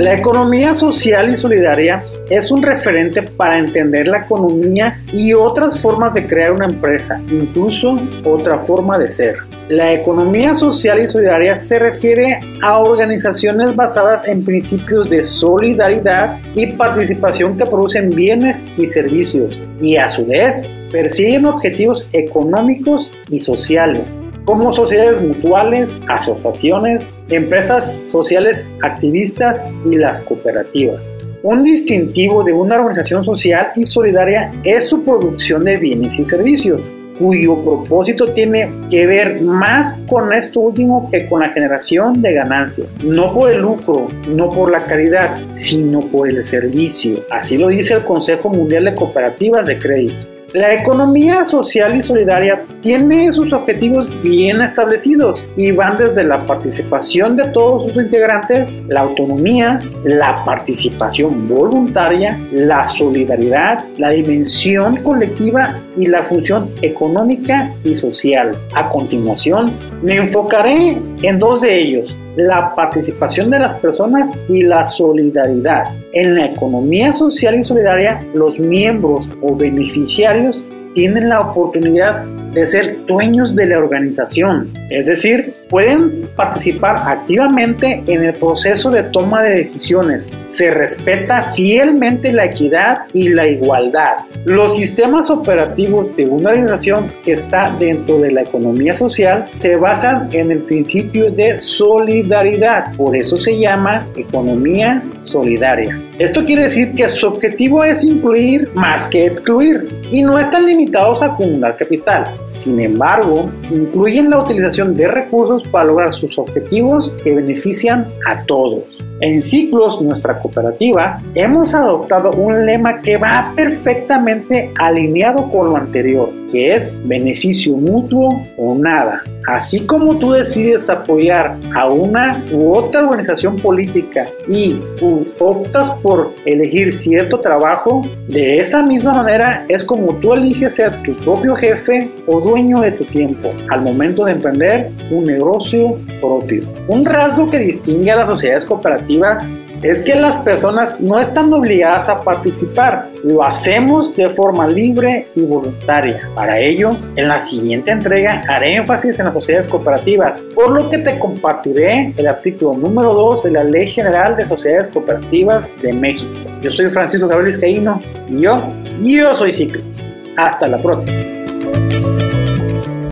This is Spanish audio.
La economía social y solidaria es un referente para entender la economía y otras formas de crear una empresa, incluso otra forma de ser. La economía social y solidaria se refiere a organizaciones basadas en principios de solidaridad y participación que producen bienes y servicios y a su vez persiguen objetivos económicos y sociales como sociedades mutuales, asociaciones, empresas sociales activistas y las cooperativas. Un distintivo de una organización social y solidaria es su producción de bienes y servicios, cuyo propósito tiene que ver más con esto último que con la generación de ganancias. No por el lucro, no por la caridad, sino por el servicio. Así lo dice el Consejo Mundial de Cooperativas de Crédito. La economía social y solidaria tiene sus objetivos bien establecidos y van desde la participación de todos sus integrantes, la autonomía, la participación voluntaria, la solidaridad, la dimensión colectiva y la función económica y social. A continuación, me enfocaré en dos de ellos, la participación de las personas y la solidaridad. En la economía social y solidaria, los miembros o beneficiarios tienen la oportunidad de ser dueños de la organización, es decir, pueden participar activamente en el proceso de toma de decisiones. Se respeta fielmente la equidad y la igualdad. Los sistemas operativos de una organización que está dentro de la economía social se basan en el principio de solidaridad, por eso se llama economía solidaria. Esto quiere decir que su objetivo es incluir más que excluir y no están limitados a acumular capital. Sin embargo, incluyen la utilización de recursos para lograr sus objetivos que benefician a todos. En Ciclos, nuestra cooperativa, hemos adoptado un lema que va perfectamente alineado con lo anterior, que es beneficio mutuo o nada. Así como tú decides apoyar a una u otra organización política y optas por elegir cierto trabajo, de esa misma manera es como tú eliges ser tu propio jefe o dueño de tu tiempo al momento de emprender un negocio Un rasgo que distingue a las sociedades cooperativas es que las personas no están obligadas a participar, lo hacemos de forma libre y voluntaria. Para ello, en la siguiente entrega haré énfasis en las sociedades cooperativas, por lo que te compartiré el artículo número 2 de la Ley General de Sociedades Cooperativas de México. Yo soy Francisco Gabriel Iscaíno y yo, yo soy Ciclos. Hasta la próxima.